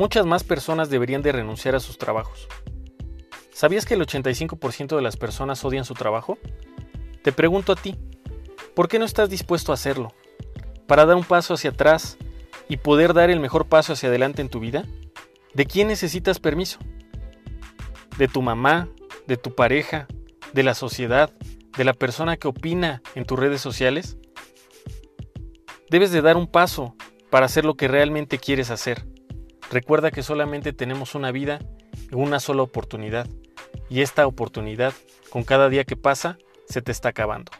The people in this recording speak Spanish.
muchas más personas deberían de renunciar a sus trabajos. ¿Sabías que el 85% de las personas odian su trabajo? Te pregunto a ti, ¿por qué no estás dispuesto a hacerlo? ¿Para dar un paso hacia atrás y poder dar el mejor paso hacia adelante en tu vida? ¿De quién necesitas permiso? ¿De tu mamá? ¿De tu pareja? ¿De la sociedad? ¿De la persona que opina en tus redes sociales? Debes de dar un paso para hacer lo que realmente quieres hacer. Recuerda que solamente tenemos una vida y una sola oportunidad. Y esta oportunidad, con cada día que pasa, se te está acabando.